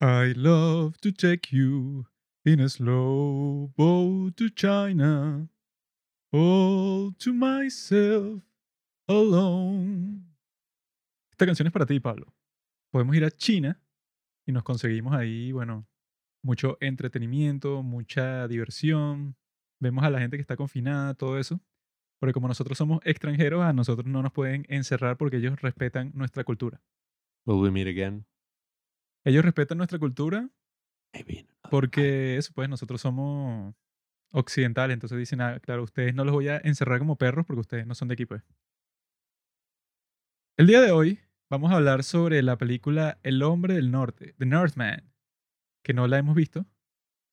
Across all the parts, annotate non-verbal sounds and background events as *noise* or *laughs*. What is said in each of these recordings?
I love to take you in a slow boat to China, all to myself alone. Esta canción es para ti, Pablo. Podemos ir a China y nos conseguimos ahí, bueno, mucho entretenimiento, mucha diversión. Vemos a la gente que está confinada, todo eso. Porque como nosotros somos extranjeros, a nosotros no nos pueden encerrar porque ellos respetan nuestra cultura. Will we meet again? Ellos respetan nuestra cultura porque eso, pues nosotros somos occidentales. Entonces dicen, ah, claro, ustedes no los voy a encerrar como perros porque ustedes no son de aquí, pues. El día de hoy vamos a hablar sobre la película El hombre del norte, The Northman, que no la hemos visto,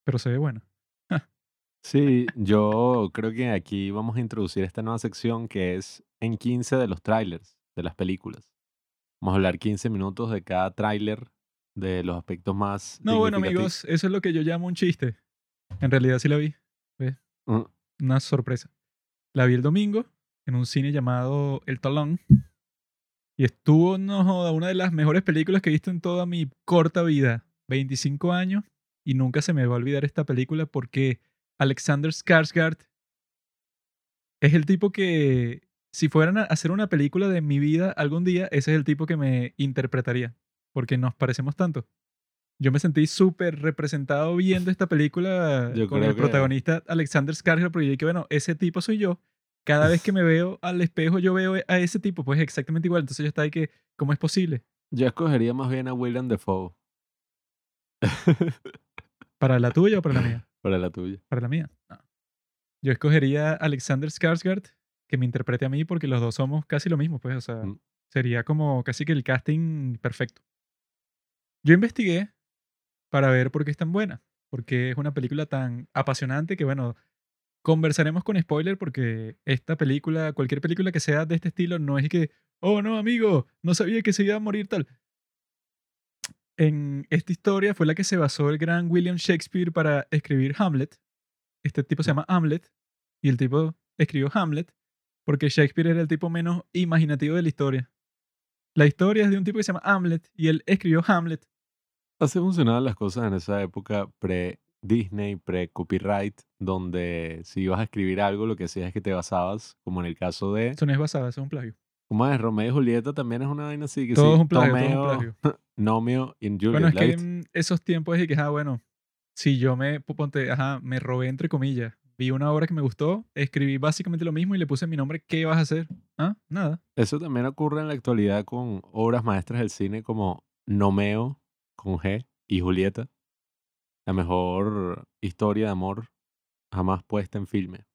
pero se ve buena. *laughs* Sí, yo creo que aquí vamos a introducir esta nueva sección que es en 15 de los trailers de las películas. Vamos a hablar 15 minutos de cada tráiler de los aspectos más No, bueno, amigos, eso es lo que yo llamo un chiste. En realidad sí la vi. ¿ves? Mm, Una sorpresa. La vi el domingo en un cine llamado El Talón. Y estuvo, no una de las mejores películas que he visto en toda mi corta vida. 25 años. Y nunca se me va a olvidar esta película porque Alexander Skarsgård es el tipo que, si fueran a hacer una película de mi vida algún día, ese es el tipo que me interpretaría. Porque nos parecemos tanto. Yo me sentí súper representado viendo esta película Yo con el que- protagonista Alexander Skarsgård, porque yo dije, bueno, ese tipo soy yo. Cada vez que me veo al espejo, yo veo a ese tipo, pues exactamente igual. Entonces yo estaba ahí que, ¿cómo es posible? Yo escogería más bien a William Defoe *laughs* ¿Para la tuya o para la mía? para la tuya. Para la mía. No. Yo escogería a Alexander Skarsgård que me interprete a mí porque los dos somos casi lo mismo, pues, o sea, Mm. sería como casi que el casting perfecto. Yo investigué para ver por qué es tan buena, porque es una película tan apasionante que, bueno, conversaremos con spoiler porque esta película, cualquier película que sea de este estilo, no es que, oh no, amigo, no sabía que se iba a morir tal. En esta historia fue la que se basó el gran William Shakespeare para escribir Hamlet. Este tipo se llama Hamlet y el tipo escribió Hamlet porque Shakespeare era el tipo menos imaginativo de la historia. La historia es de un tipo que se llama Hamlet y él escribió Hamlet. Así funcionaban las cosas en esa época pre-Disney, pre-copyright, donde si ibas a escribir algo, lo que hacías es que te basabas, como en el caso de... Eso no es basado, eso es un plagio. ¿Cómo es? Romeo y Julieta también es una vaina así que Todo sí, es un plagio, todo es un Tomeo, plagio. *laughs* Nomeo y Juliet. Bueno, es ¿la que en esos tiempos de que, ah, bueno, si yo me, ponte, ajá, me robé entre comillas, vi una obra que me gustó, escribí básicamente lo mismo y le puse mi nombre, ¿qué vas a hacer? Ah, nada. Eso también ocurre en la actualidad con obras maestras del cine como Nomeo con G y Julieta, la mejor historia de amor jamás puesta en filme.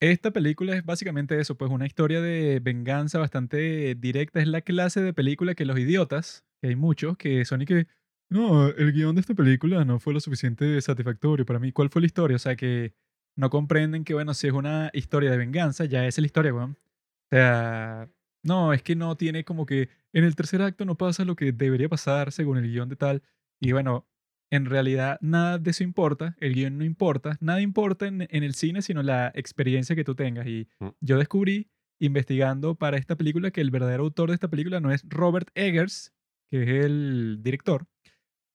Esta película es básicamente eso, pues una historia de venganza bastante directa. Es la clase de película que los idiotas, que hay muchos, que son y que, no, el guion de esta película no fue lo suficiente satisfactorio para mí. ¿Cuál fue la historia? O sea, que no comprenden que, bueno, si es una historia de venganza, ya es la historia, weón. O sea, no, es que no tiene como que en el tercer acto no pasa lo que debería pasar según el guion de tal. Y bueno, en realidad nada de eso importa, el guion no importa, nada importa en, en el cine sino la experiencia que tú tengas. Y Mm. yo descubrí, investigando para esta película, que el verdadero autor de esta película no es Robert Eggers, que es el director,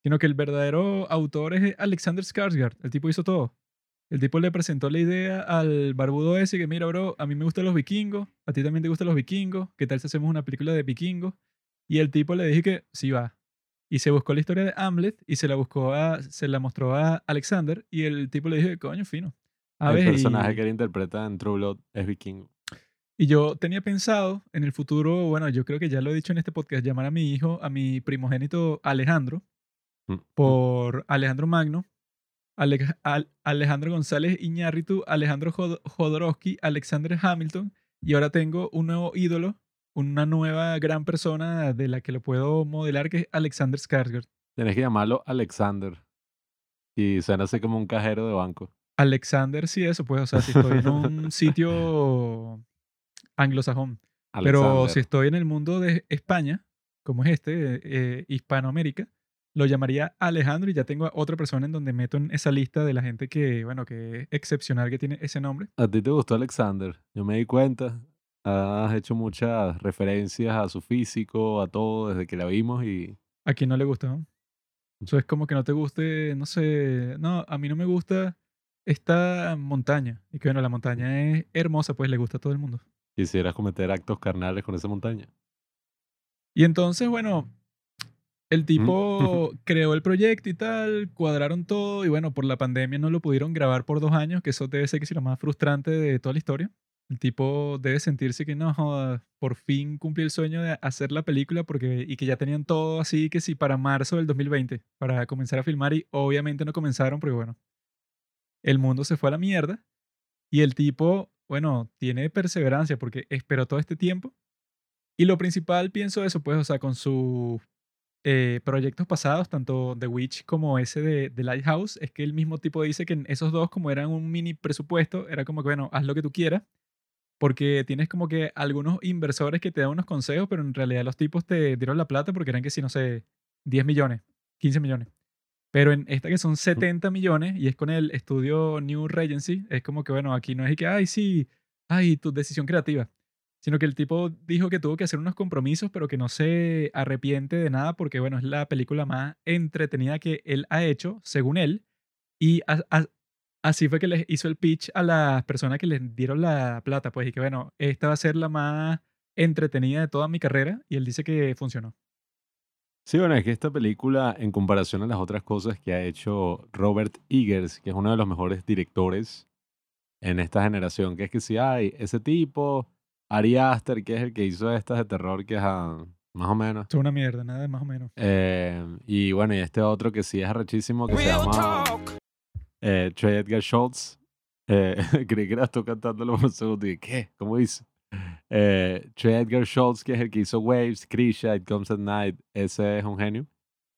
sino que el verdadero autor es Alexander Skarsgård. El tipo hizo todo. El tipo le presentó la idea al barbudo ese que, mira, bro, a mí me gustan los vikingos, a ti también te gustan los vikingos, ¿qué tal si hacemos una película de vikingos? Y el tipo le dije que sí va. Y se buscó la historia de Hamlet y se la buscó a, se la mostró a Alexander y el tipo le dije, coño, fino. A el ver, personaje y, que él interpreta en True Blood es vikingo. y yo tenía pensado en el futuro, bueno, yo creo que ya lo he dicho en este podcast, llamar a mi hijo, a mi primogénito Alejandro, Mm, mm. por Alejandro Magno, Ale- Al- Alejandro González Iñárritu, Alejandro Jod- Jodorowsky, Alexander Hamilton, y ahora tengo un nuevo ídolo, una nueva gran persona de la que lo puedo modelar, que es Alexander Skarsgård. Tenés que llamarlo Alexander. Y suena así como un cajero de banco. Alexander, sí, eso, pues, o sea, si estoy en un *laughs* sitio anglosajón, pero si estoy en el mundo de España, como es este, eh, Hispanoamérica, lo llamaría Alejandro y ya tengo a otra persona en donde meto en esa lista de la gente que, bueno, que es excepcional que tiene ese nombre. ¿A ti te gustó Alexander? Yo me di cuenta. Has hecho muchas referencias a su físico, a todo, desde que la vimos y ¿A quién no le gusta? no? Eso es como que no te guste, no sé, no, a mí no me gusta esta montaña. Y que bueno, la montaña es hermosa, pues le gusta a todo el mundo. Quisieras cometer actos carnales con esa montaña. Y entonces, bueno, el Mm. tipo *laughs* creó el proyecto y tal, cuadraron todo y bueno, por la pandemia no lo pudieron grabar por dos años, que eso debe ser que sí lo más frustrante de toda la historia. El tipo debe sentirse que no, joda, por fin cumplí el sueño de hacer la película porque, y que ya tenían todo así que sí para marzo del 2020 para comenzar a filmar y obviamente no comenzaron porque bueno, el mundo se fue a la mierda y el tipo, bueno, tiene perseverancia porque esperó todo este tiempo y lo principal pienso eso pues, o sea, con sus eh, proyectos pasados, tanto The Witch como ese de, de Lighthouse, es que el mismo tipo dice que en esos dos, como eran un mini presupuesto, era como que, bueno, haz lo que tú quieras, porque tienes como que algunos inversores que te dan unos consejos, pero en realidad los tipos te dieron la plata porque eran que si, no sé, 10 millones, 15 millones. Pero en esta que son 70 millones y es con el estudio New Regency, es como que, bueno, aquí no es que, ay, sí, ay, tu decisión creativa sino que el tipo dijo que tuvo que hacer unos compromisos, pero que no se arrepiente de nada porque, bueno, es la película más entretenida que él ha hecho, según él. Y así fue que les hizo el pitch a las personas que les dieron la plata, pues, y que, bueno, esta va a ser la más entretenida de toda mi carrera, y él dice que funcionó. Sí, bueno, es que esta película, en comparación a las otras cosas que ha hecho Robert Eggers, que es uno de los mejores directores en esta generación, que es que si hay ese tipo, Ari Aster, que es el que hizo estas de terror, que es ah, más o menos. Es una mierda, nada de más o menos. Eh, y bueno, y este otro que sí es arrechísimo, que se llama eh, Trey Edgar Schultz. Eh, *laughs* creí que eras tú cantándolo por un segundo y dije, ¿qué? ¿Cómo dice? Eh, Trey Edgar Schultz, que es el que hizo Waves, Krisha, It Comes at Night, ese es un genio.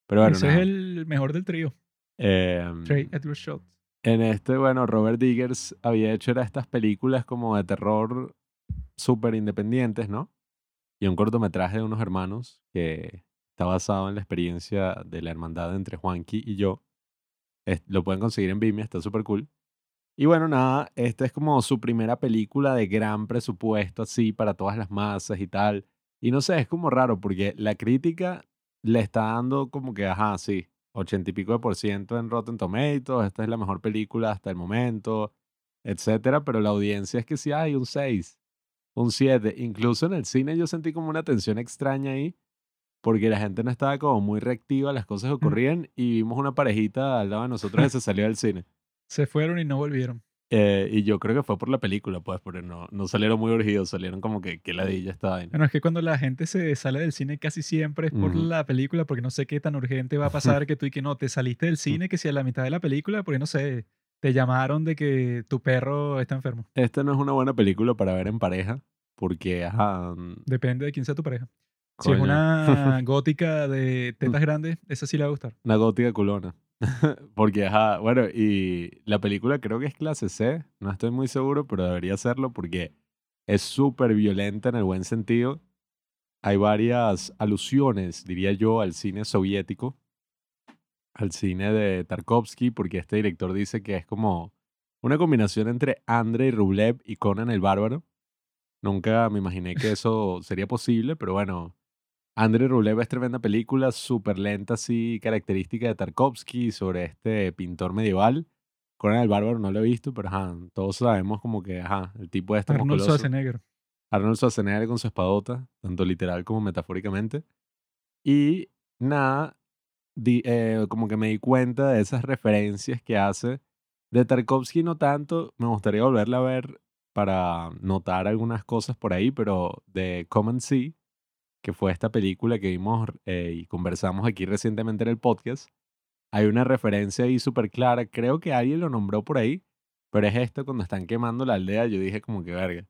Pero bueno, Ese nada. es el mejor del trío, Em, Trey Edward Schultz. en este, bueno, Robert Diggers había hecho era estas películas como de terror súper independientes, ¿no? Y un cortometraje de unos hermanos que está basado en la experiencia de la hermandad entre Juanqui y yo. Lo pueden conseguir en Vimeo, está súper cool. Y bueno, nada, esta es como su primera película de gran presupuesto, así, para todas las masas y tal. Y no sé, es como raro porque la crítica le está dando como que, ajá, sí, ochenta y pico de por ciento en Rotten Tomatoes, esta es la mejor película hasta el momento, etcétera, pero la audiencia es que sí hay un 6, un 7. Incluso en el cine yo sentí como una tensión extraña ahí, porque la gente no estaba como muy reactiva las cosas que ocurrían y vimos una parejita al lado de nosotros que se salió del cine. Se fueron y no volvieron. Eh, y yo creo que fue por la película, pues, porque no, no salieron muy urgidos, salieron como que, que ladilla esta vaina. Bueno, es que cuando la gente se sale del cine casi siempre es por la película, porque no sé qué tan urgente va a *laughs* pasar que tú y que no, te saliste del cine, que si a la mitad de la película, porque no sé, te llamaron de que tu perro está enfermo. Esta no es una buena película para ver en pareja, porque, ajá, mm, Depende de quién sea tu pareja. Si es coño, una *laughs* gótica de tetas grandes, esa sí le va a gustar. una gótica culona. *laughs* porque, ajá, bueno, y la película creo que es clase C, no estoy muy seguro, pero debería serlo porque es súper violenta en el buen sentido. Hay varias alusiones, diría yo, al cine soviético, al cine de Tarkovsky, porque este director dice que es como una combinación entre Andrei Rublev y Conan el Bárbaro. Nunca me imaginé que *laughs* eso sería posible, pero bueno, Andrei Rublev es tremenda película, súper lenta, así, característica de Tarkovsky sobre este pintor medieval. Conan el Bárbaro no lo he visto, pero ajá, todos sabemos como que, ajá, el tipo este Arnold musculoso. Schwarzenegger. Arnold Schwarzenegger con su espadota, tanto literal como metafóricamente. Y nada, eh, como que me di cuenta de esas referencias que hace. De Tarkovsky no tanto, me gustaría volverla a ver para notar algunas cosas por ahí, pero de Come See, que fue esta película que vimos eh, y conversamos aquí recientemente en el podcast, hay una referencia ahí súper clara. Creo que alguien lo nombró por ahí, pero es esto cuando están quemando la aldea. Yo dije como que verga.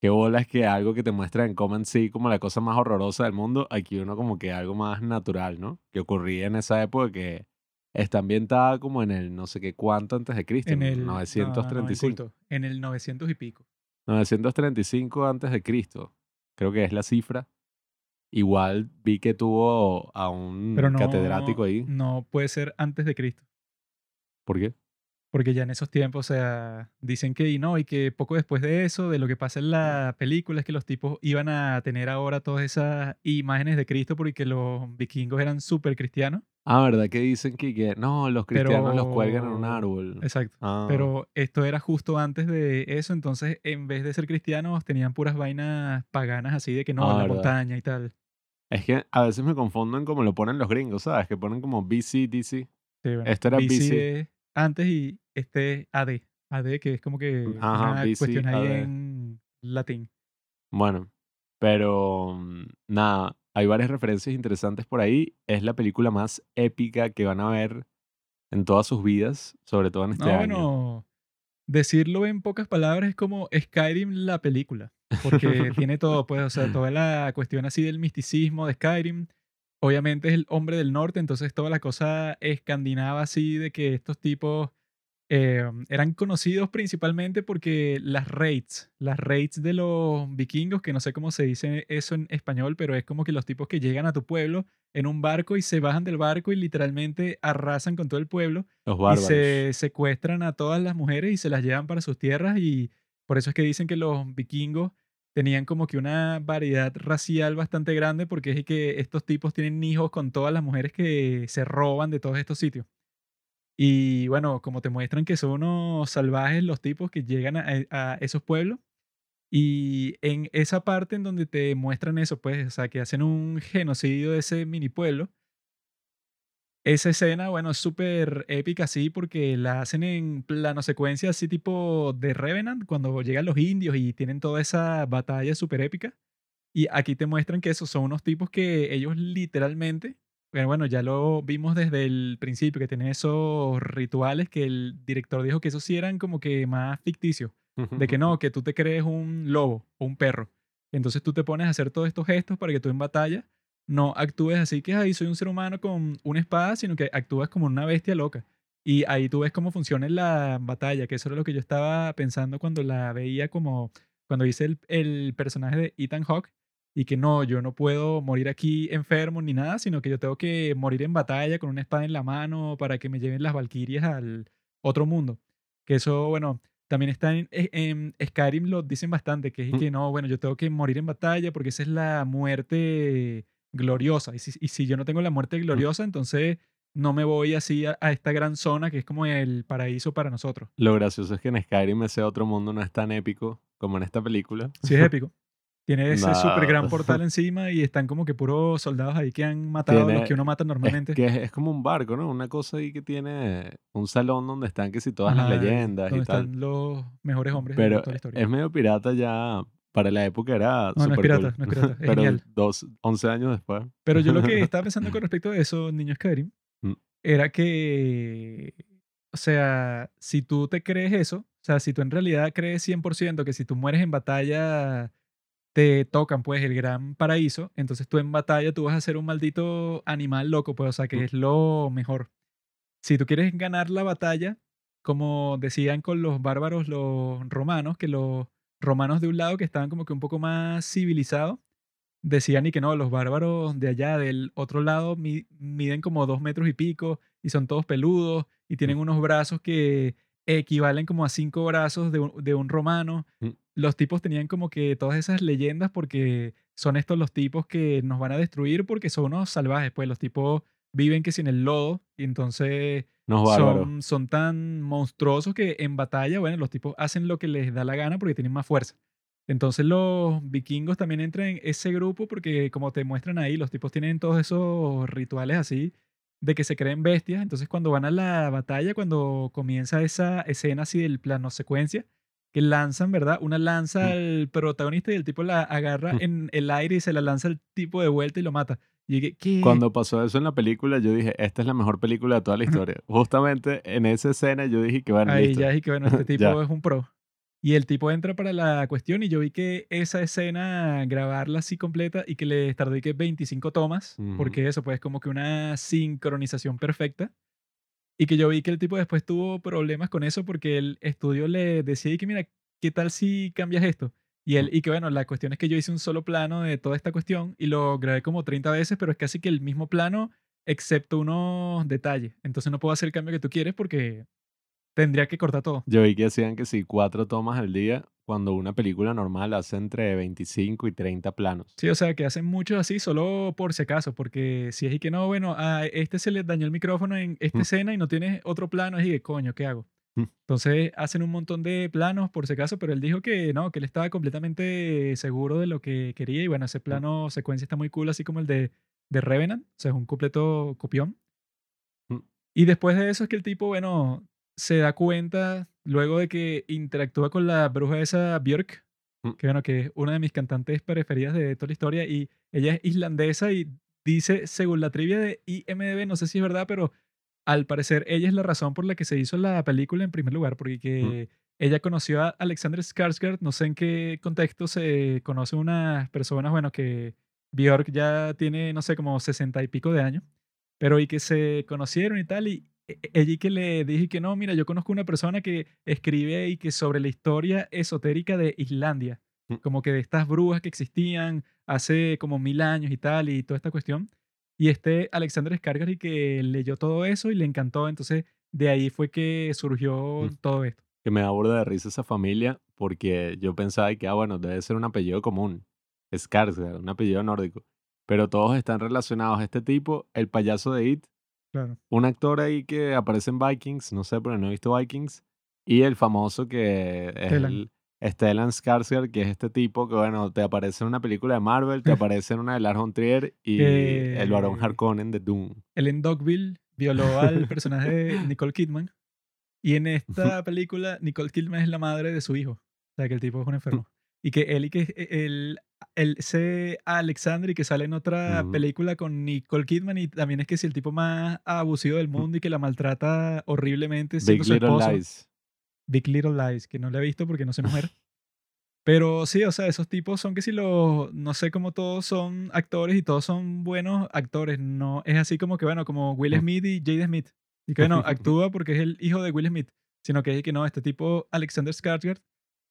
Qué bolas que algo que te muestra en Come and See como la cosa más horrorosa del mundo, aquí uno como que algo más natural, ¿no? Que ocurría en esa época que está ambientada como en el no sé qué cuánto antes de Cristo, En el no, no, no, 935. en el 900 y pico. 935 antes de Cristo, creo que es la cifra. Igual vi que tuvo a un no, catedrático ahí. no puede ser antes de Cristo. ¿Por qué? Porque ya en esos tiempos, o sea, dicen que y no, y que poco después de eso, de lo que pasa en la película, es que los tipos iban a tener ahora todas esas imágenes de Cristo porque los vikingos eran súper cristianos. Ah, ¿verdad que dicen que, que no, los cristianos los cuelgan en un árbol? exacto. Ah, Pero esto era justo antes de eso, entonces en vez de ser cristianos tenían puras vainas paganas así de que no, ah, la ¿verdad? montaña y tal. Es que a veces me confundo en cómo lo ponen los gringos, ¿sabes? Que ponen como BC, DC. Sí, bueno, Esto era BC BC. Es antes y este es AD. AD que es como que Ajá, una BC, cuestión ahí AD. en latín. Bueno, pero mm, nada, hay varias referencias interesantes por ahí. Es la película más épica que van a ver en todas sus vidas, sobre todo en este No, año. bueno, decirlo en pocas palabras es como Skyrim la película, porque *laughs* tiene todo, pues, o sea, toda la cuestión así del misticismo de Skyrim. Obviamente es el hombre del norte, entonces toda la cosa escandinava así de que estos tipos eh, eran conocidos principalmente porque las raids, las raids de los vikingos, que no sé cómo se dice eso en español, pero es como que los tipos que llegan a tu pueblo en un barco y se bajan del barco y literalmente arrasan con todo el pueblo Los y se secuestran a todas las mujeres y se las llevan para sus tierras y por eso es que dicen que los vikingos tenían como que una variedad racial bastante grande porque es que estos tipos tienen hijos con todas las mujeres que se roban de todos estos sitios. Y bueno, como te muestran que son unos salvajes los tipos que llegan a, a esos pueblos y en esa parte en donde te muestran eso, pues, o sea, que hacen un genocidio de ese mini pueblo, esa escena, bueno, es súper épica, sí, porque la hacen en plano secuencia, así tipo de Revenant, cuando llegan los indios y tienen toda esa batalla súper épica. Y aquí te muestran que esos son unos tipos que ellos literalmente, pero bueno, ya lo vimos desde el principio, que tienen esos rituales que el director dijo que esos sí eran como que más ficticios. De que *laughs* no, que tú te crees un lobo o un perro. Entonces tú te pones a hacer todos estos gestos para que tú en batalla no actúes así que ahí soy un ser humano con una espada, sino que actúas como una bestia loca. Y ahí tú ves cómo funciona la batalla, que eso era lo que yo estaba pensando cuando la veía como, cuando hice el, el personaje de Ethan Hawke, y que no, yo no puedo morir aquí enfermo ni nada, sino que yo tengo que morir en batalla con una espada en la mano para que me lleven las valquirias al otro mundo. Que eso, bueno, también está en, e, en Skyrim, lo dicen bastante, que es Mm. que no, bueno, yo tengo que morir en batalla porque esa es la muerte gloriosa. Y si, y si yo no tengo la muerte gloriosa, entonces no me voy así a, a esta gran zona que es como el paraíso para nosotros. Lo gracioso es que en Skyrim ese otro mundo no es tan épico como en esta película. Sí es épico. Tiene ese súper gran Nada. *laughs* portal encima y están como que puros soldados ahí que han matado a los que uno mata Es normalmente. que es, es como un barco, ¿no? Una cosa ahí que tiene un salón donde están que si todas las leyendas y donde tal. están los mejores hombres de Pero toda la historia. es medio pirata ya. Para la época era No, no es pirata, cool. no es pirata, es *laughs* Pero genial. dos, 11 años después. Pero yo lo que *laughs* estaba pensando con respecto a eso, niño Skyrim, Mm. era que, o sea, si tú te crees eso, o sea, si tú en realidad crees 100% que si tú mueres en batalla te tocan pues el gran paraíso, entonces tú en batalla tú vas a ser un maldito animal loco, pues, o sea, que Mm. es lo mejor. Si tú quieres ganar la batalla, como decían con los bárbaros los romanos, que los romanos de un lado que estaban como que un poco más civilizados, decían y que no, los bárbaros de allá del otro lado mi- miden como dos metros y pico y son todos peludos y tienen unos brazos que equivalen como a cinco brazos de un, de un romano. Mm. Los tipos tenían como que todas esas leyendas porque son estos los tipos que nos van a destruir porque son unos salvajes, pues los tipos viven que sin el lodo y entonces Son, son tan monstruosos que en batalla, bueno, los tipos hacen lo que les da la gana porque tienen más fuerza. Entonces los vikingos también entran en ese grupo porque como te muestran ahí, los tipos tienen todos esos rituales así de que se creen bestias. Entonces cuando van a la batalla, cuando comienza esa escena así del plano secuencia, que lanzan, ¿verdad? Una lanza Mm. al protagonista y el tipo la agarra Mm. en el aire y se la lanza al tipo de vuelta y lo mata. Y dije, ¿qué? Cuando pasó eso en la película, yo dije, esta es la mejor película de toda la historia. Justamente en esa escena yo dije que bueno, Ahí listo. ya dije que bueno, este *laughs* tipo es un pro. Y el tipo entra para la cuestión y yo vi que esa escena, grabarla así completa y que le tardé que 25 tomas, Ujú. porque eso pues como que una sincronización perfecta. Y que yo vi que el tipo después tuvo problemas con eso porque el estudio le decía y que mira, ¿qué tal si cambias esto? Y él, y que bueno, la cuestión es que yo hice un solo plano de toda esta cuestión y lo grabé como 30 veces, pero es casi que el mismo plano, excepto unos detalles. Entonces no puedo hacer el cambio que tú quieres porque tendría que cortar todo. Yo vi que hacían que sí, cuatro tomas al día, cuando una película normal hace entre 25 y 30 planos. Sí, o sea, que hacen muchos así solo por si acaso, porque si es y que no, bueno, a este se le dañó el micrófono en esta Mm. escena y no tienes otro plano, es y que coño, ¿qué hago? Mm. Entonces hacen un montón de planos por si acaso, pero él dijo que no, que él estaba completamente seguro de lo que quería y bueno, ese plano secuencia está muy cool, así como el de, de Revenant, o sea, es un completo copión. Mm. Y después de eso es que el tipo, bueno, se da cuenta luego de que interactúa con la bruja esa Björk, Mm. que bueno, que es una de mis cantantes preferidas de toda la historia y ella es islandesa y dice, según la trivia de IMDb, no sé si es verdad, pero al parecer ella es la razón por la que se hizo la película en primer lugar, porque que ella conoció a Alexander Skarsgård, no sé en qué contexto se conocen unas personas, bueno, que Björk ya tiene, no sé, como sesenta y pico de años, pero y que se conocieron y tal, y e- e- ella y que le dije que no, mira, yo conozco una persona que escribe y que sobre la historia esotérica de Islandia, Mm. como que de estas brujas que existían hace como mil años y tal, y toda esta cuestión. Y este Alexander Skarsgård y que leyó todo eso y le encantó, entonces de ahí fue que surgió Mm. todo esto. Que me da burda de risa esa familia porque yo pensaba que, ah, bueno, debe ser un apellido común. Skarsgård, un apellido nórdico. Pero todos están relacionados. Este tipo, el payaso de It, Claro. un actor ahí que aparece en Vikings, no sé, pero no he visto Vikings, y el famoso que es el Stellan Skarsgård, que es este tipo que, bueno, te aparece en una película de Marvel, te *laughs* aparece en una de Lars von Trier y el varón Harkonnen de Doom. Él en Dogville violó al *laughs* personaje de Nicole Kidman. Y en esta *laughs* película, Nicole Kidman es la madre de su hijo. O sea, que el tipo es un enfermo. Y que él y que él, él se Alexander y que sale en otra película con Nicole Kidman y también es que es el tipo más abusivo del mundo y que la maltrata horriblemente siendo Big su esposo. Lies. Big Little Lies, que no la he visto porque no soy mujer. *laughs* Pero sí, o sea, esos tipos son que si los, no sé cómo todos son actores y todos son buenos actores, no es así como que, bueno, como Will. Smith y Jada Smith. Y que, bueno, *laughs* actúa porque es el hijo de Will Smith, sino que es que no, este tipo, Alexander Skarsgård,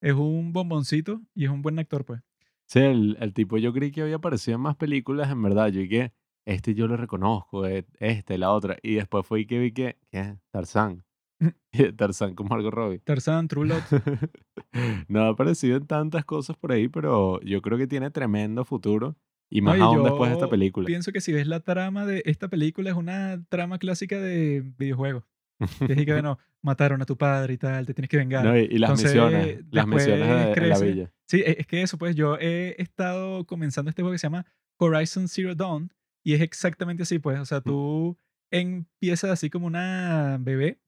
es un bomboncito y es un buen actor, pues. Sí, el, el tipo yo creí que había aparecido en más películas, en verdad. Yo que este yo lo reconozco, e- este, la otra. Y después fue que vi que, ¿qué? Tarzán. *laughs* Tarzán con Margot Robbie. Tarzan, True Lot. *laughs* no ha aparecido en tantas cosas por ahí, pero yo creo que tiene tremendo futuro. Y No, más y aún después de esta película. Pienso que si ves la trama de esta película es una trama clásica de videojuegos. Es que, *laughs* bueno, mataron a tu padre y tal, te tienes que vengar. No, y, y las Entonces, misiones, las misiones de, en la villa. Sí, e- es que eso, pues yo he estado comenzando este juego que se llama Horizon Zero Dawn y es exactamente así, pues, o sea, tú empiezas así como una bebé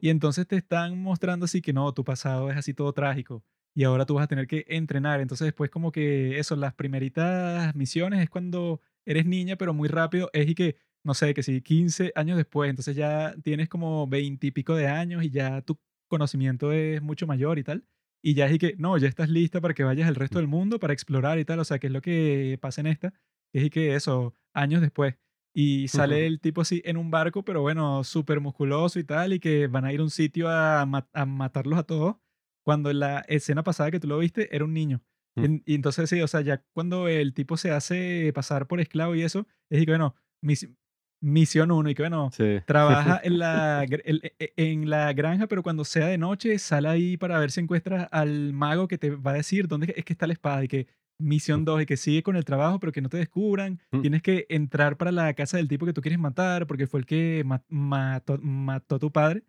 y entonces te están mostrando así que no, tu pasado es así todo trágico y ahora tú vas a tener que entrenar. Entonces después como que eso, las primeritas misiones es cuando eres niña, pero muy rápido es y que, no sé, que si 15 años después, entonces ya tienes como 20 y pico de años y ya tu conocimiento es mucho mayor y tal. Y ya es y que, no, ya estás lista para que vayas al resto del mundo para explorar y tal. O sea, que es lo que pasa en esta. Es y que eso, años después. Y sale el tipo así en un barco, pero bueno, súper musculoso y tal, y que van a ir a un sitio a, ma- a matarlos a todos, cuando en la escena pasada que tú lo viste era un niño. Y, Mm. en- y entonces sí, o sea, ya cuando el tipo se hace pasar por esclavo y eso, es y que bueno, mis- misión uno, y que bueno, Sí. *laughs* trabaja en la, el- e- e- en la granja, pero cuando sea de noche, sale ahí para ver si encuentra al mago que te va a decir dónde es que está la espada y que misión 2 y que sigue con el trabajo, pero que no te descubran. Mm. Tienes que entrar para la casa del tipo que tú quieres matar porque fue el que ma- mató, mató a tu padre.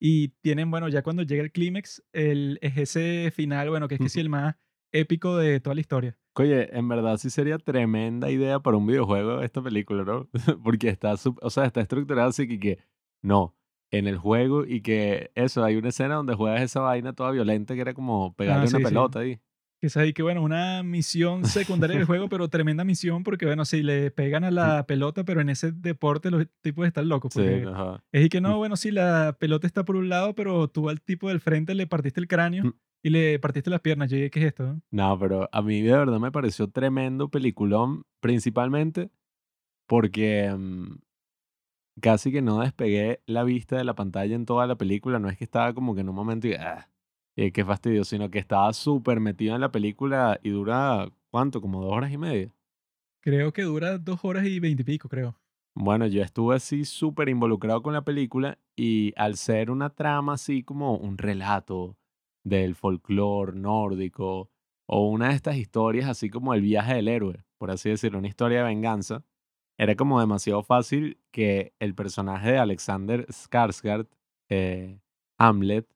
Y tienen, bueno, ya cuando llega el clímax, el, es ese final, bueno, que es que sí el más épico de toda la historia. Oye, en verdad sí sería tremenda idea para un videojuego esta película, ¿no? *laughs* Porque está, o sea, está estructurado así que, que no, en el juego y que eso, hay una escena donde juegas esa vaina toda violenta que era como pegarle Ah, sí, una sí. pelota ahí. Que es ahí que, bueno, una misión secundaria del *laughs* juego, pero tremenda misión porque, bueno, si le pegan a la pelota, pero en ese deporte los tipos están locos. Sí, ajá. es y que no, bueno, sí, la pelota está por un lado, pero tú al tipo del frente le partiste el cráneo Mm. y le partiste las piernas. Yo dije, ¿qué es esto? no?". No, pero a mí de verdad me pareció tremendo peliculón, principalmente porque mm, casi que no despegué la vista de la pantalla en toda la película. No es que estaba como que en un momento y, ah, eh, qué fastidio, sino que estaba súper metido en la película y dura, ¿cuánto? Como dos horas y media. Creo que dura dos horas y veintipico, creo. Bueno, yo estuve así súper involucrado con la película y al ser una trama así como un relato del folclore nórdico o una de estas historias así como el viaje del héroe, por así decirlo, una historia de venganza, era como demasiado fácil que el personaje de Alexander Skarsgård, eh, Hamlet,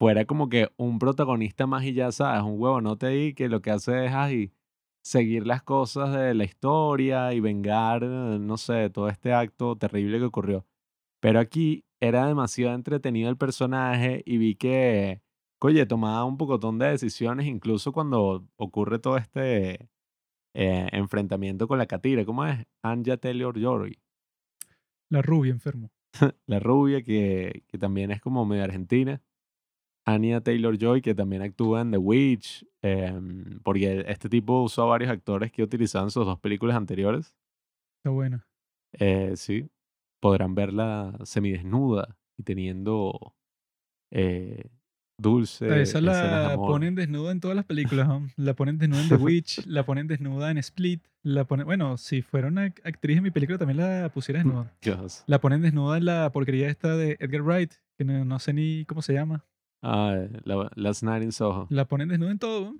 fuera como que un protagonista más y ya sabes, un huevonote ahí que lo que hace es ahí seguir las cosas de la historia y vengar, eh, no sé, todo este acto terrible que ocurrió. Pero aquí era demasiado entretenido el personaje y vi que, oye, tomaba un pocotón de decisiones, incluso cuando ocurre todo este eh, enfrentamiento con la catira. ¿Cómo es? Anja Taylor-Joy. La rubia enfermo. *laughs* la rubia que, que también es como medio argentina. Anya Taylor Joy, que también actúa en The Witch, em, porque este tipo usó a varios actores que utilizaban sus dos películas anteriores. Está buena. Eh, sí, podrán verla semidesnuda y teniendo eh, dulce. Esa la ponen desnuda en todas las películas. *laughs* La ponen desnuda en The Witch, *laughs* la ponen desnuda en Split. La ponen, bueno, si fuera una actriz en mi película también la pusiera desnuda. La ponen desnuda en la porquería esta de Edgar Wright, que no sé ni cómo se llama. Ah, la, Last Night in Soho. La ponen desnuda en todo.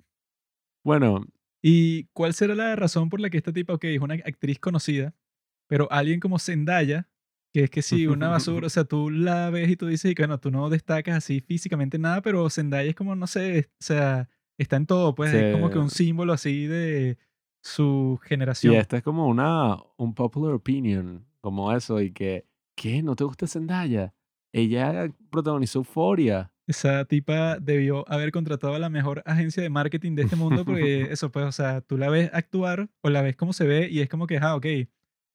Bueno. ¿Y cuál será la razón por la que esta tipa, ok, es una actriz conocida, pero alguien como Zendaya, que es que si una basura, o sea, tú la ves y tú dices que, bueno, tú no destacas así físicamente nada, pero Zendaya es como, no sé, o sea, está en todo, pues es como que un símbolo así de su generación. Y esta es como una, un popular opinion, como eso, y que, ¿qué? ¿No te gusta Zendaya? Ella protagonizó Euphoria. Esa tipa debió haber contratado a la mejor agencia de marketing de este mundo porque *laughs* eso, pues, o sea, tú la ves actuar o la ves cómo se ve y es como que, ah, ok,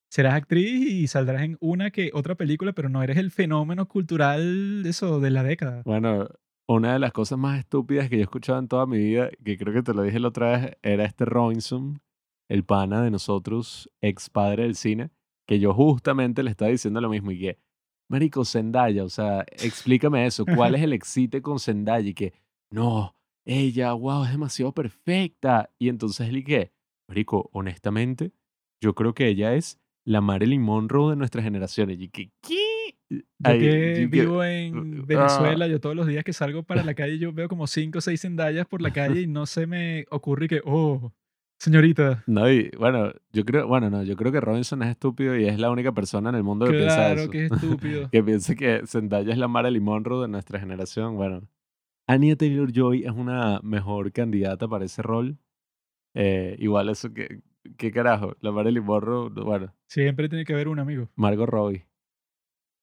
serás actriz y saldrás en una que otra película, pero no eres el fenómeno cultural de eso de la década. Bueno, una de las cosas más estúpidas que yo he escuchado en toda mi vida, que creo que te lo dije la otra vez, era este Robinson, el pana de nosotros, ex padre del cine, que yo justamente le estaba diciendo lo mismo y que Marico, Zendaya, o sea, explícame eso. ¿Cuál es *laughs* el excite con Zendaya? Y que, no, ella, wow, es demasiado perfecta. Y entonces le dije, Marico, honestamente, yo creo que ella es la Marilyn Monroe de nuestra generación. Y que, ¿qué? Yo que vivo en ah. Venezuela, yo todos los días que salgo para la calle, yo veo como cinco o seis Zendayas por la calle y no se me ocurre que, oh, Señorita. No, y bueno, yo creo, bueno, no, yo creo que Robinson es estúpido y es la única persona en el mundo que piensa eso. Claro que es estúpido. *laughs* que piensa que Zendaya es la Marilyn Monroe de nuestra generación. Bueno, Anya Taylor-Joy es una mejor candidata para ese rol. Eh, igual eso que, ¿qué carajo? La Marilyn Monroe, bueno. Siempre tiene que haber un amigo. Margot Robbie.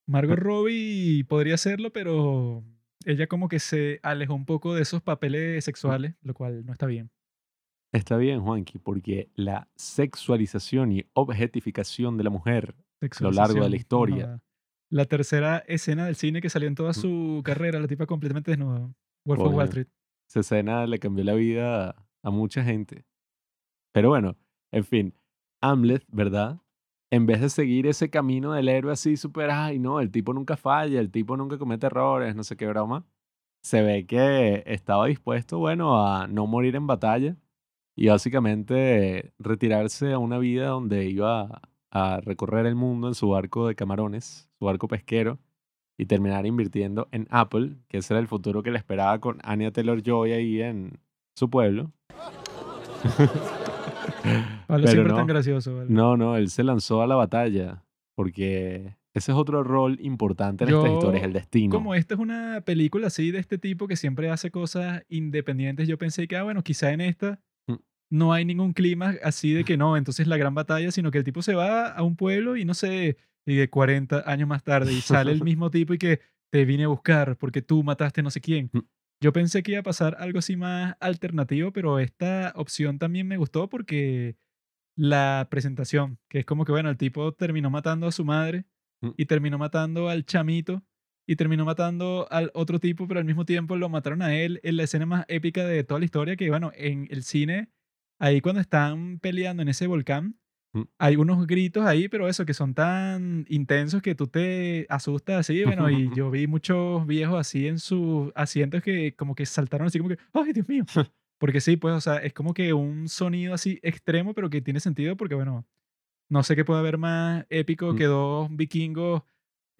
Margot Robbie podría serlo, pero ella como que se alejó un poco de esos papeles sexuales, lo cual no está bien. Está bien, Juanqui, porque la sexualización y objetificación de la mujer a lo largo de la historia. La tercera escena del cine que salió en toda su carrera, la tipa completamente desnuda. Wolf of Wall Street. Esa escena le cambió la vida a mucha gente. Pero bueno, en fin, Hamlet, ¿verdad? En vez de seguir ese camino del héroe así súper, ay, no, el tipo nunca falla, el tipo nunca comete errores, no sé qué broma, se ve que estaba dispuesto, bueno, a no morir en batalla y básicamente retirarse a una vida donde iba a recorrer el mundo en su barco de camarones, su barco pesquero, y terminar invirtiendo en Apple, que ese era el futuro que le esperaba con Anya Taylor Joy ahí en su pueblo. *laughs* vale, siempre tan gracioso. No, no, él se lanzó a la batalla porque ese es otro rol importante en esta historia, es el destino. Como esta es una película así de este tipo que siempre hace cosas independientes, yo pensé que, ah, bueno, quizá en esta no hay ningún clima así de que no, entonces la gran batalla, sino que el tipo se va a un pueblo y no sé, y de 40 años más tarde y sale el mismo tipo y que te vine a buscar porque tú mataste no sé quién. Mm. Yo pensé que iba a pasar algo así más alternativo, pero esta opción también me gustó porque la presentación, que es como que, bueno, el tipo terminó matando a su madre mm. y terminó matando al chamito y terminó matando al otro tipo, pero al mismo tiempo lo mataron a él en la escena más épica de toda la historia, que bueno, en el cine ahí cuando están peleando en ese volcán, mm. hay unos gritos ahí, pero eso, que son tan intensos que tú te asustas así, bueno, y *laughs* yo vi muchos viejos así en sus asientos que como que saltaron así como que, ¡ay, Dios mío! *laughs* Porque sí, pues, o sea, es como que un sonido así extremo, pero que tiene sentido porque, bueno, no sé qué puede haber más épico mm. que dos vikingos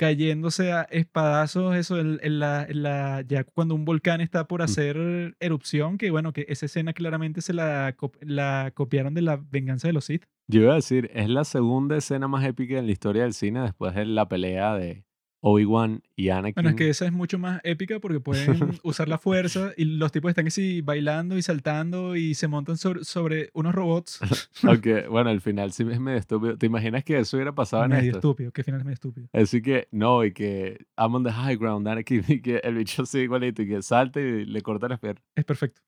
cayéndose a espadazos, eso, en, en la, en la- ya cuando un volcán está por hacer erupción, que bueno, que esa escena claramente se la, la copiaron de la venganza de los Sith. Yo iba a decir, es la segunda escena más épica en la historia del cine después de la pelea de Obi-Wan y Anakin. Bueno, es que esa es mucho más épica porque pueden *laughs* usar la fuerza y los tipos están así bailando y saltando y se montan sobre, sobre unos robots. *laughs* Aunque, bueno, al final sí es medio estúpido. ¿Te imaginas que eso hubiera pasado en medio esto? estúpido, que final es medio estúpido. Así que, no, y que I'm on the high ground, Anakin, *laughs* y que el bicho sigue igualito, y que salta y le corta las piernas. Es perfecto.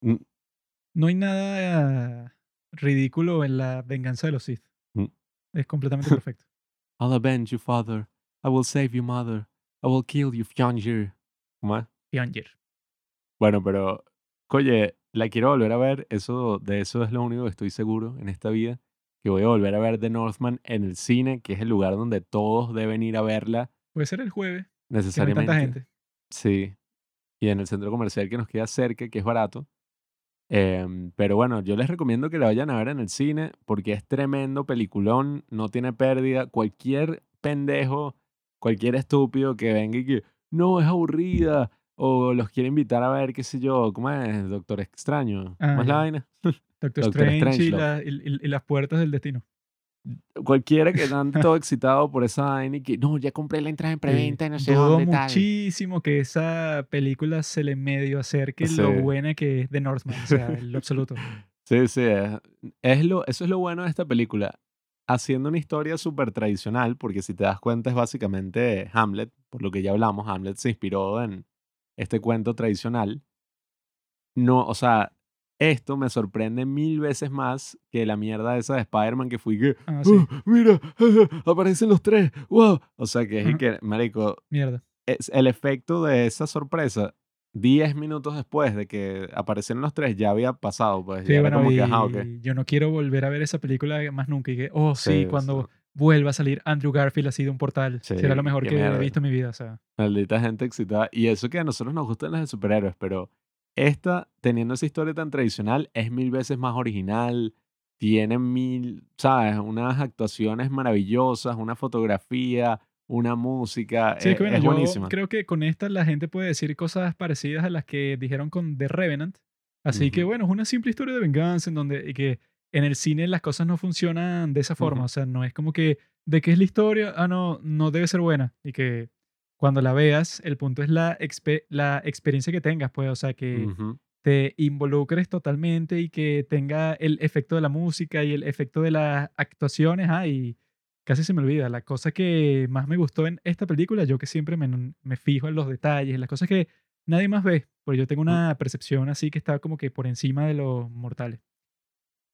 Mm. No hay nada ridículo en la venganza de los Sith. Mm. Es completamente perfecto. I'll avenge you, father. I will save you, mother. I will kill you, Fyonger. ¿Cómo es? Bueno, pero, oye, la quiero volver a ver. Eso, de eso es lo único que estoy seguro en esta vida. Que voy a volver a ver The Northman en el cine, que es el lugar donde todos deben ir a verla Puede ser el jueves, que no hay necesariamente. tanta gente. Sí. Y en el centro comercial que nos queda cerca, que es barato. Em, pero bueno, yo les recomiendo que la vayan a ver en el cine porque es tremendo peliculón, no tiene pérdida. Cualquier pendejo, cualquier estúpido que venga y que no es aburrida o los quiere invitar a ver, qué sé yo, ¿cómo es? Doctor Extraño. Ah, ¿Cómo es la vaina? *laughs* Doctor, Doctor Strange y, la- y- y- las puertas del destino. Cualquiera que *laughs* ande todo excitado por esa vaina y que no, ya compré la entrada en preventa y no sé Dudo dónde tal. muchísimo que esa película se le medio acerque Sí. lo buena que es de Northman, o sea, en lo absoluto. *laughs* Sí, sí, es, es lo, eso es lo bueno de esta película. Haciendo una historia súper tradicional, porque si te das cuenta es básicamente Hamlet, por lo que ya hablamos, Hamlet se inspiró en este cuento tradicional. No, o sea, esto me sorprende mil veces más que la mierda esa de Spider-Man que fui que, Ah, sí, "Oh, mira, *laughs* aparecen los tres, wow. O sea, que es Ajá. que, marico, mierda. es el efecto de esa sorpresa, 10 minutos después de que aparecieron los tres, ya había pasado, pues. Sí, ya era bueno, como que, ajá, ok. yo no quiero volver a ver esa película más nunca. Y que, oh, sí, Sí, cuando sí. vuelva a salir Andrew Garfield así de un portal. Será lo mejor que mierda. he visto en mi vida. O sea, Maldita gente excitada. Y eso que a nosotros nos gustan las de superhéroes, pero esta, teniendo esa historia tan tradicional, es mil veces más original. Tiene mil, ¿sabes? Unas actuaciones maravillosas, una fotografía, una música. sí, es eh, que bueno, es yo buenísima. creo que con esta la gente puede decir cosas parecidas a las que dijeron con The Revenant. Así que Ujú. bueno, es una simple historia de venganza en donde y que en el cine las cosas no funcionan de esa forma. Ujú. O sea, no es como que de qué es la historia, ah, no, no debe ser buena. Y que cuando la veas, el punto es la, expe- la experiencia que tengas, pues, o sea, que Ujú. te involucres totalmente y que tenga el efecto de la música y el efecto de las actuaciones. Ah, y casi se me olvida, la cosa que más me gustó en esta película, yo que siempre me, me fijo en los detalles, las cosas que nadie más ve, porque yo tengo una percepción así que está como que por encima de los mortales.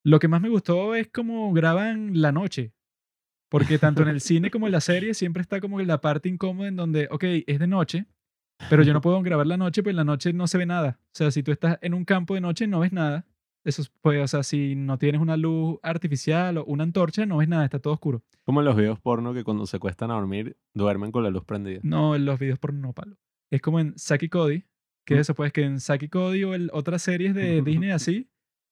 Lo que más me gustó es cómo graban la noche. Porque tanto en el *laughs* cine como en la serie siempre está como la parte incómoda en donde, ok, es de noche, pero yo no puedo grabar la noche, pues en la noche no se ve nada. O sea, si tú estás en un campo de noche, no ves nada. Eso es, pues, o sea, si no tienes una luz artificial o una antorcha, no ves nada, está todo oscuro. Como en los videos porno que cuando se cuestan a dormir, duermen con la luz prendida. No en los videos por no palo. Es como en Saki Cody, que Mm. eso pues que en Saki Cody o en otras series de *laughs* Disney así,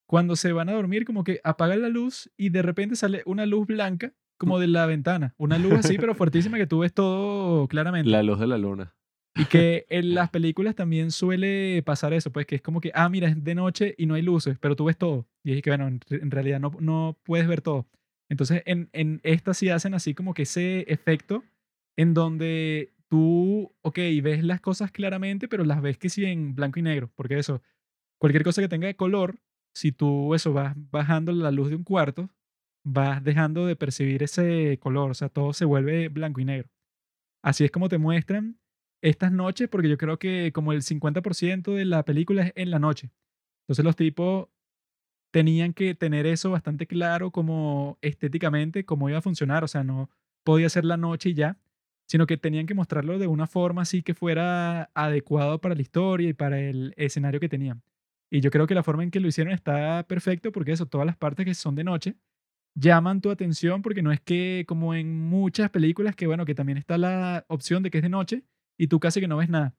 cuando se van a dormir como que apagan la luz y de repente sale una luz blanca como de la ventana. Una luz así pero *laughs* fuertísima que tú ves todo claramente. La luz de la luna. Y que en las películas también suele pasar eso, pues que es como que, ah, mira, es de noche y no hay luces, pero tú ves todo. Y es que, bueno, en, re- en realidad no, no puedes ver todo. Entonces, en, en esta sí hacen así como que ese efecto en donde tú, ok, ves las cosas claramente, pero las ves que sí en blanco y negro, porque eso, cualquier cosa que tenga color, si tú eso vas bajando la luz de un cuarto, vas dejando de percibir ese color, o sea, todo se vuelve blanco y negro. Así es como te muestran estas noches, porque yo creo que como el 50% de la película es en la noche. Entonces los tipos tenían que tener eso bastante claro como estéticamente, cómo iba a funcionar, o sea, no podía ser la noche y ya, sino que tenían que mostrarlo de una forma así que fuera adecuado para la historia y para el escenario que tenían. Y yo creo que la forma en que lo hicieron está perfecto porque eso, todas las partes que son de noche llaman tu atención porque no es que como en muchas películas que bueno, que también está la opción de que es de noche y tú casi que no ves nada.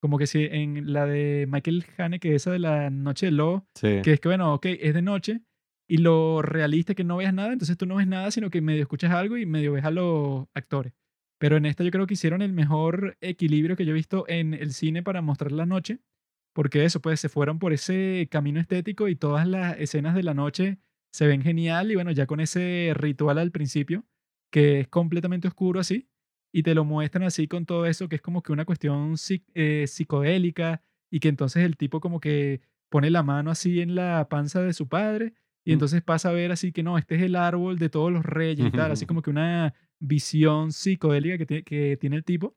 Como que si en la de Michael Haneke, esa de la noche del lobo, Sí. que es que bueno, ok, es de noche y lo realista es que no veas nada, entonces tú no ves nada, sino que medio escuchas algo y medio ves a los actores. Pero en esta yo creo que hicieron el mejor equilibrio que yo he visto en el cine para mostrar la noche, porque eso, pues se fueron por ese camino estético y todas las escenas de la noche se ven genial y bueno, ya con ese ritual al principio, que es completamente oscuro así, y te lo muestran así con todo eso, que es como que una cuestión eh, psicodélica y que entonces el tipo como que pone la mano así en la panza de su padre y mm. entonces pasa a ver así que no, este es el árbol de todos los reyes y tal, así como que una visión psicodélica que tiene, que tiene el tipo.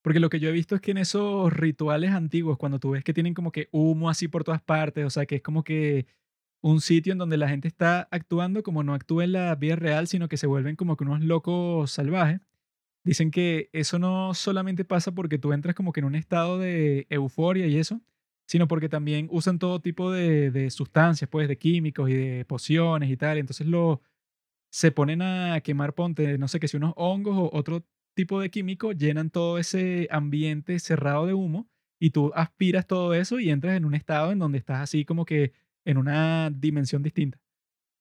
Porque lo que yo he visto es que en esos rituales antiguos, cuando tú ves que tienen como que humo así por todas partes, o sea, que es como que un sitio en donde la gente está actuando como no actúa en la vida real, sino que se vuelven como que unos locos salvajes. Dicen que eso no solamente pasa porque tú entras como que en un estado de euforia y eso, sino porque también usan todo tipo de, sustancias, pues, de químicos y de pociones y tal. Entonces lo, se ponen a quemar, ponte, no sé qué, si unos hongos o otro tipo de químico llenan todo ese ambiente cerrado de humo y tú aspiras todo eso y entras en un estado en donde estás así como que en una dimensión distinta.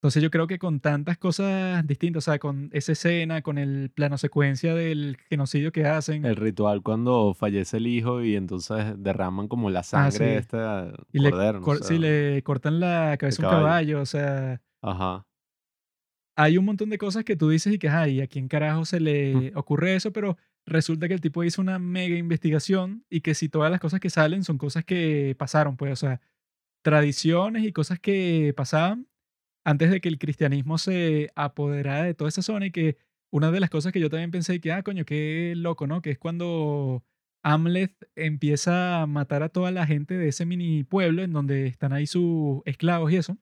Entonces yo creo que con tantas cosas distintas, o sea, con esa escena, con el plano secuencia del genocidio que hacen. El ritual cuando fallece el hijo y entonces derraman como la ah, sangre de este y cordero. Le, le cortan la cabeza a un caballo, o sea. Ajá. Hay un montón de cosas que tú dices y que, ay, ¿a quién carajo se le *laughs* ocurre eso? Pero resulta que el tipo hizo una mega investigación y que si todas las cosas que salen son cosas que pasaron, pues, o sea, tradiciones y cosas que pasaban antes de que el cristianismo se apoderara de toda esa zona y que una de las cosas que yo también pensé que, ah, coño, qué loco, ¿no? Que es cuando Amleth empieza a matar a toda la gente de ese mini pueblo en donde están ahí sus esclavos y eso.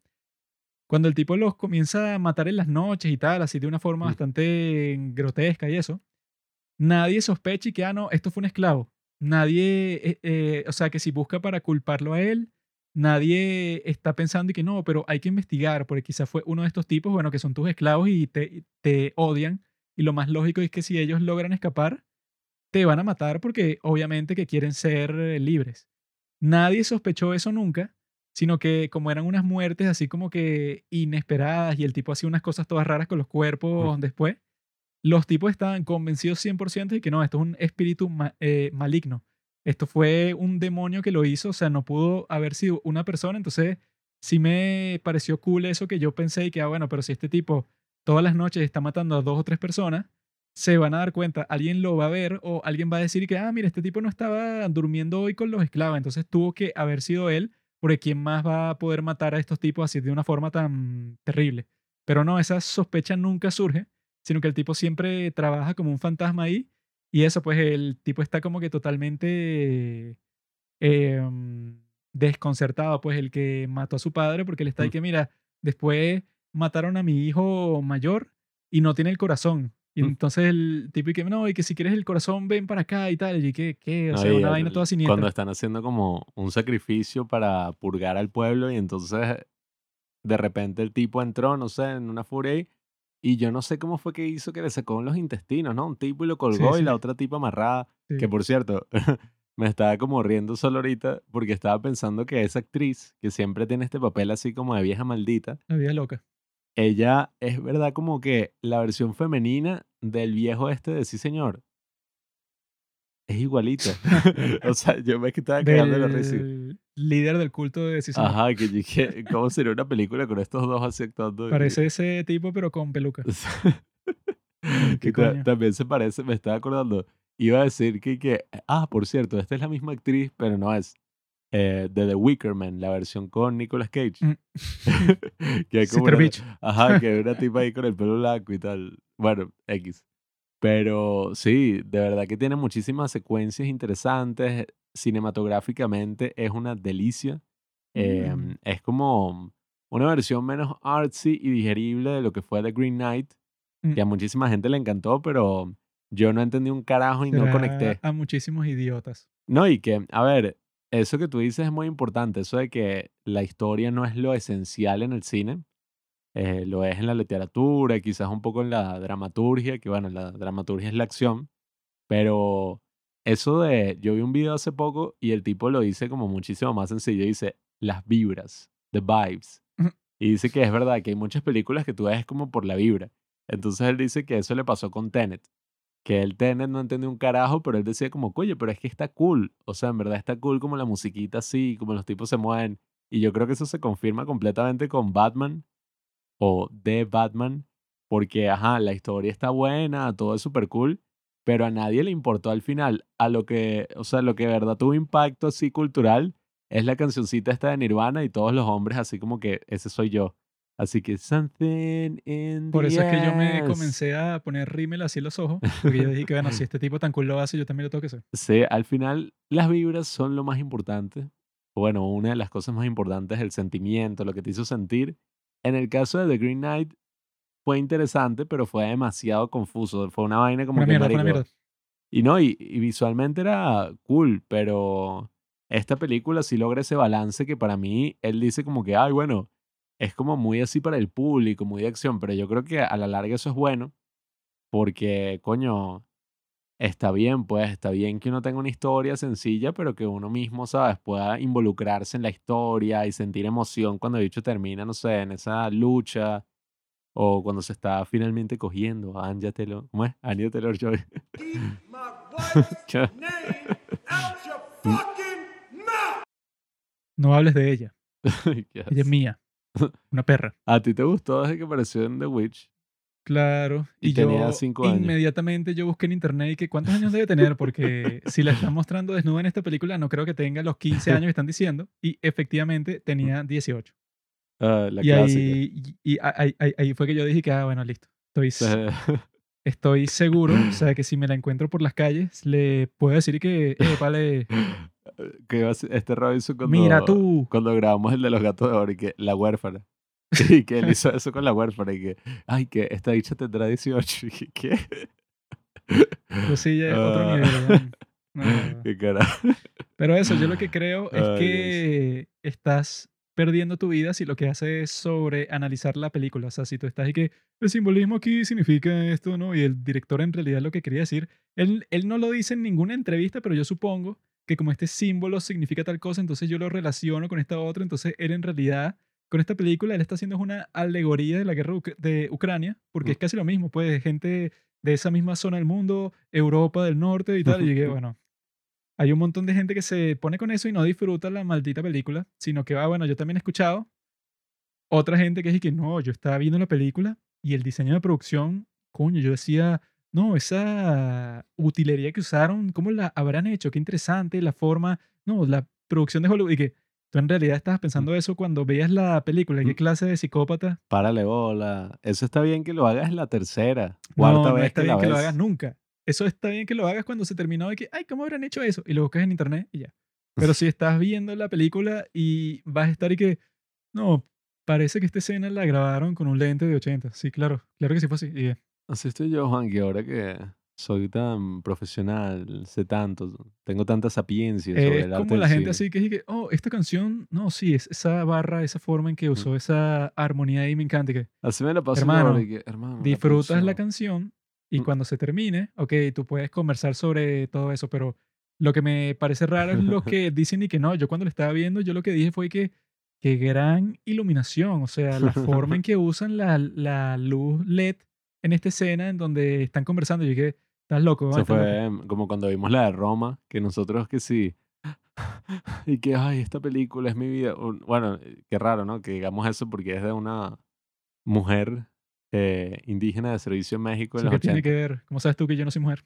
Cuando el tipo los comienza a matar en las noches y tal, así de una forma bastante grotesca y eso, nadie sospecha y que, ah, no, esto fue un esclavo. Nadie, eh, eh, o sea, que si busca para culparlo a él, nadie está pensando y que no, pero hay que investigar, porque quizás fue uno de estos tipos, bueno, que son tus esclavos y te, te odian. Y lo más lógico es que si ellos logran escapar, te van a matar porque obviamente que quieren ser eh, libres. Nadie sospechó eso nunca, sino que como eran unas muertes así como que inesperadas y el tipo hacía unas cosas todas raras con los cuerpos después, los tipos estaban convencidos 100% de que no, esto es un espíritu eh, maligno esto fue un demonio que lo hizo, o sea, no pudo haber sido una persona, entonces sí me pareció cool eso que yo pensé y que, ah, bueno, pero si este tipo todas las noches está matando a dos o tres personas, se van a dar cuenta, alguien lo va a ver o alguien va a decir que, ah, mira, este tipo no estaba durmiendo hoy con los esclavos, entonces tuvo que haber sido él, porque ¿quién más va a poder matar a estos tipos así de una forma tan terrible? Pero no, esa sospecha nunca surge, sino que el tipo siempre trabaja como un fantasma ahí y eso, pues el tipo está como que totalmente em, desconcertado, pues el que mató a su padre, porque él está ahí que, mira, después mataron a mi hijo mayor y no tiene el corazón. Y mm. entonces el tipo y que, no, y que si quieres el corazón, ven para acá y tal. Y que, ¿qué? O sea, una vaina toda siniestra. Cuando están haciendo como un sacrificio para purgar al pueblo y entonces de repente el tipo entró, no sé, en una furia y y yo no sé cómo fue que hizo que le sacó los intestinos, ¿no? Un tipo y lo colgó y la otra tipa amarrada. Que por cierto, *laughs* me estaba como riendo solo ahorita porque estaba pensando que esa actriz, que siempre tiene este papel así como de vieja maldita. La vieja loca. Ella es verdad como que la versión femenina del viejo este de sí señor. Es igualita. *laughs* o sea, yo me estaba quedando la risa líder del culto de decisión. Ajá, que dije, ¿cómo sería una película con estos dos así actuando? Parece ese tipo, pero con peluca. *laughs* que también se parece, me estaba acordando, iba a decir que, que, ah, por cierto, esta es la misma actriz, pero no es. Eh, de The Wicker Man, la versión con Nicolas Cage. Mm. *laughs* que hay como una, ajá, que una tipa ahí con el pelo blanco y tal. Bueno, X. Pero sí, de verdad que tiene muchísimas secuencias interesantes cinematográficamente es una delicia. Em, mm. es como una versión menos artsy y digerible de lo que fue The Green Knight, que a mm. muchísima gente le encantó, pero yo no entendí un carajo y no conecté. A muchísimos idiotas. No, y que, a ver, eso que tú dices es muy importante, eso de que la historia no es lo esencial en el cine, eh, lo es en la literatura, quizás un poco en la dramaturgia, que bueno, la dramaturgia es la acción, pero eso de, yo vi un video hace poco y el tipo lo dice como muchísimo más sencillo, dice las vibras, the vibes. Y dice que es verdad que hay muchas películas que tú ves como por la vibra. Entonces él dice que eso le pasó con Tenet, que el Tenet no entendía un carajo, pero él decía como, oye, pero es que está cool. O sea, en verdad está cool como la musiquita así, como los tipos se mueven. Y yo creo que eso se confirma completamente con Batman o de Batman, porque, ajá, la historia está buena, todo es súper cool, pero a nadie le importó al final. A lo que, o sea, lo que de verdad tuvo impacto así cultural es la cancioncita esta de Nirvana y todos los hombres así como que ese soy yo. Así que something in Por the eso es que yo me comencé a poner rímel así en los ojos, *laughs* porque yo dije que, bueno, si este tipo tan cool lo hace, yo también lo tengo que hacer. Sí, al final las vibras son lo más importante. Bueno, una de las cosas más importantes es el sentimiento, lo que te hizo sentir. En el caso de The Green Knight fue interesante, pero fue demasiado confuso. Fue una vaina como Una que mierda, una marico, mierda. Y no, y, y visualmente era cool, pero esta película sí logra ese balance que para mí él dice como que, ay, bueno, es como muy así para el público, muy de acción, pero yo creo que a la larga eso es bueno porque, coño, está bien, pues, está bien que uno tenga una historia sencilla, pero que uno mismo, ¿sabes? Pueda involucrarse en la historia y sentir emoción cuando el bicho termina, no sé, en esa lucha o cuando se está finalmente cogiendo a Anya Taylor, ¿cómo es? Your fucking mouth. No hables de ella. *laughs* Ella es mía. *laughs* Una perra. ¿A ti te gustó desde que apareció en The Witch? Claro. Y Y, tenía yo cinco años. inmediatamente yo busqué en internet y que cuántos años debe tener, porque si la están mostrando desnuda en esta película, no creo que tenga los 15 años que están diciendo. Y efectivamente tenía 18. Ah, la y clásica. ahí, y, y ahí, ahí- ahí fue que yo dije que, ah, bueno, listo. Estoy, *laughs* estoy seguro, o sea, que si me la encuentro por las calles, le puedo decir que, eh, vale, *laughs* que este Robinson cuando, mira tú. cuando grabamos el de los gatos de oro y que la huérfana. Y que él hizo eso con la huérfana y que, ay, que esta dicha tendrá 18. *laughs* Y que, ¿qué? Pues sí, ya es otro Ah. nivel. *laughs* No, no. Qué carajo. Pero eso, yo lo que creo es Ay, que estás perdiendo tu vida si lo que haces es sobre analizar la película. O sea, si tú estás y que el simbolismo aquí significa esto, ¿no? Y el director en realidad lo que quería decir, él, él no lo dice en ninguna entrevista, pero yo supongo que como este símbolo significa tal cosa, entonces yo lo relaciono con esta otra, entonces él en realidad, con esta película, él está haciendo es una alegoría de la guerra de Ucrania, porque es casi lo mismo, pues gente de esa misma zona del mundo, Europa del norte y tal, y llegué, bueno, hay un montón de gente que se pone con eso y no disfruta la maldita película, sino que va, bueno, yo también he escuchado otra gente que dice que no, yo estaba viendo la película y el diseño de producción, coño, yo decía, no, esa utilería que usaron, ¿cómo la habrán hecho? Qué interesante, la forma, no, la producción de Hollywood y que tú en realidad estabas pensando eso cuando veías la película, qué Mm. clase de psicópata. Párale bola. Eso está bien que lo hagas en la tercera, No, cuarta no vez está que bien la que lo ves. hagas nunca. Eso está bien que lo hagas cuando se terminó de que, ay, ¿cómo habrán hecho eso? Y lo buscas en internet y ya. Pero *laughs* si estás viendo la película y vas a estar y que, no, parece que esta escena la grabaron con un lente de 80. Sí, claro, claro que sí fue así. Y, Así estoy yo, Juan, que ahora que soy tan profesional, sé tanto, tengo tanta sapiencia sobre es el arte como la gente cine. así que dice oh, esta canción, no, sí, es esa barra, esa forma en que usó esa armonía ahí me encanta. que Así me la paso Hermano, que, hermano, la disfrutas la producción. canción y Mm. cuando se termine, ok, tú puedes conversar sobre todo eso, pero lo que me parece raro es lo *laughs* que dicen y que no. Yo cuando lo estaba viendo, yo lo que dije fue que, que gran iluminación, o sea, la forma en que usan la, la luz LED en esta escena en donde están conversando. Yo dije, estás loco, Eso. Estás loco". fue em, como cuando vimos la de Roma, que nosotros que sí. *laughs* Y que, ay, esta película es mi vida. Bueno, eh, qué raro, ¿no? Que digamos eso porque es de una mujer eh, indígena de servicio en México en ¿Eso los qué tiene 80. que ver? ¿Cómo sabes tú que yo no soy mujer?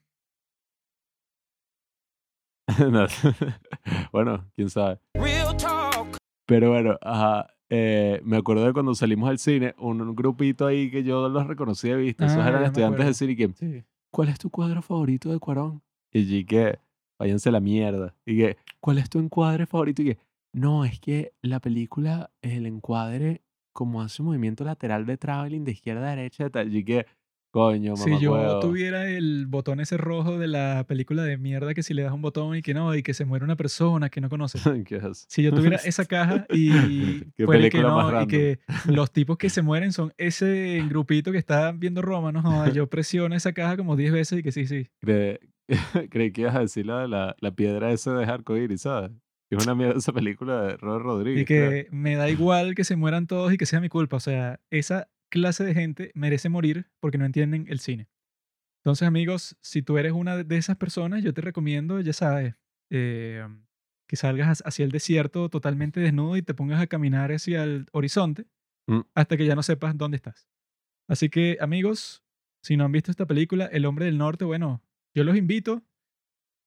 *laughs* No. *laughs* bueno, quién sabe. Real talk. Pero bueno, ajá, eh, me acuerdo de cuando salimos al cine, un, un grupito ahí que yo los reconocí de vista. Esos Ah, eran estudiantes de cine y que, Sí. ¿cuál es tu cuadro favorito de Cuarón? Y que, váyanse a la mierda. Y que, ¿cuál es tu encuadre favorito? Y que, no, es que la película, el encuadre, como hace un movimiento lateral de traveling de izquierda a derecha, de tal. Y que, coño, Si mamá yo tuviera el botón ese rojo de la película de mierda que si le das un botón y que no, y que se muere una persona que no conoces. *laughs* Si yo tuviera esa *laughs* caja y Qué puede que película más no, y que los tipos que se mueren son ese grupito que está viendo Roma, no yo presiono esa caja como 10 veces y que sí, sí. Creí, *laughs* creí que ibas a decir la la, la piedra esa de arcoíris, ¿sabes? Es una mierda esa película de Robert Rodríguez. Y creo. que me da igual que se mueran todos y que sea mi culpa. O sea, esa clase de gente merece morir porque no entienden el cine. Entonces, amigos, si tú eres una de- esas personas, yo te recomiendo, ya sabes, eh, que salgas hacia el desierto totalmente desnudo y te pongas a caminar hacia el horizonte Mm. hasta que ya no sepas dónde estás. Así que, amigos, si no han visto esta película, El hombre del norte, bueno, yo los invito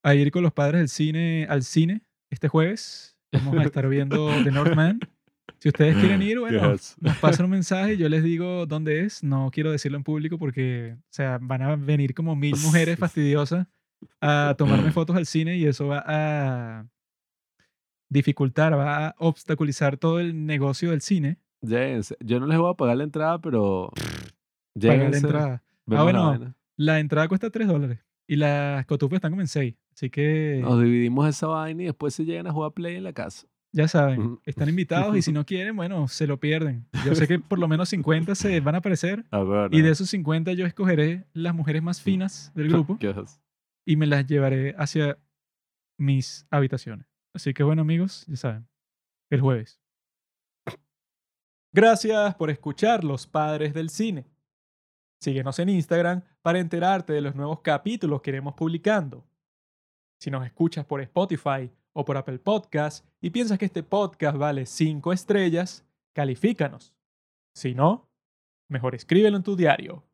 a ir con los padres del cine al cine este jueves. Vamos a *laughs* estar viendo The Northman. Si ustedes quieren ir, bueno, Yes. *laughs* nos pasan un mensaje y yo les digo dónde es. No quiero decirlo en público porque, o sea, van a venir como mil *laughs* mujeres fastidiosas a tomarme fotos al cine y eso va a dificultar, va a obstaculizar todo el negocio del cine. Lléguense. Yo no les voy a pagar la entrada, pero. *laughs* Pagar la lléguense, entrada. la bueno. La entrada cuesta 3 dólares y las cotufas están como en 6. Así que Nos dividimos esa vaina y después se llegan a jugar Play en la casa. Ya saben, están invitados y si no quieren, bueno, se lo pierden. Yo sé que por lo menos 50 se van a aparecer *laughs* Acuerdo. y de esos 50 yo escogeré las mujeres más finas del *laughs* grupo Yes. y me las llevaré hacia mis habitaciones. Así que bueno amigos, ya saben, el jueves. Gracias por escuchar Los Padres del Cine. Síguenos en Instagram para enterarte de los nuevos capítulos que iremos publicando. Si nos escuchas por Spotify o por Apple Podcast y piensas que este podcast vale 5 estrellas, califícanos. Si no, mejor escríbelo en tu diario.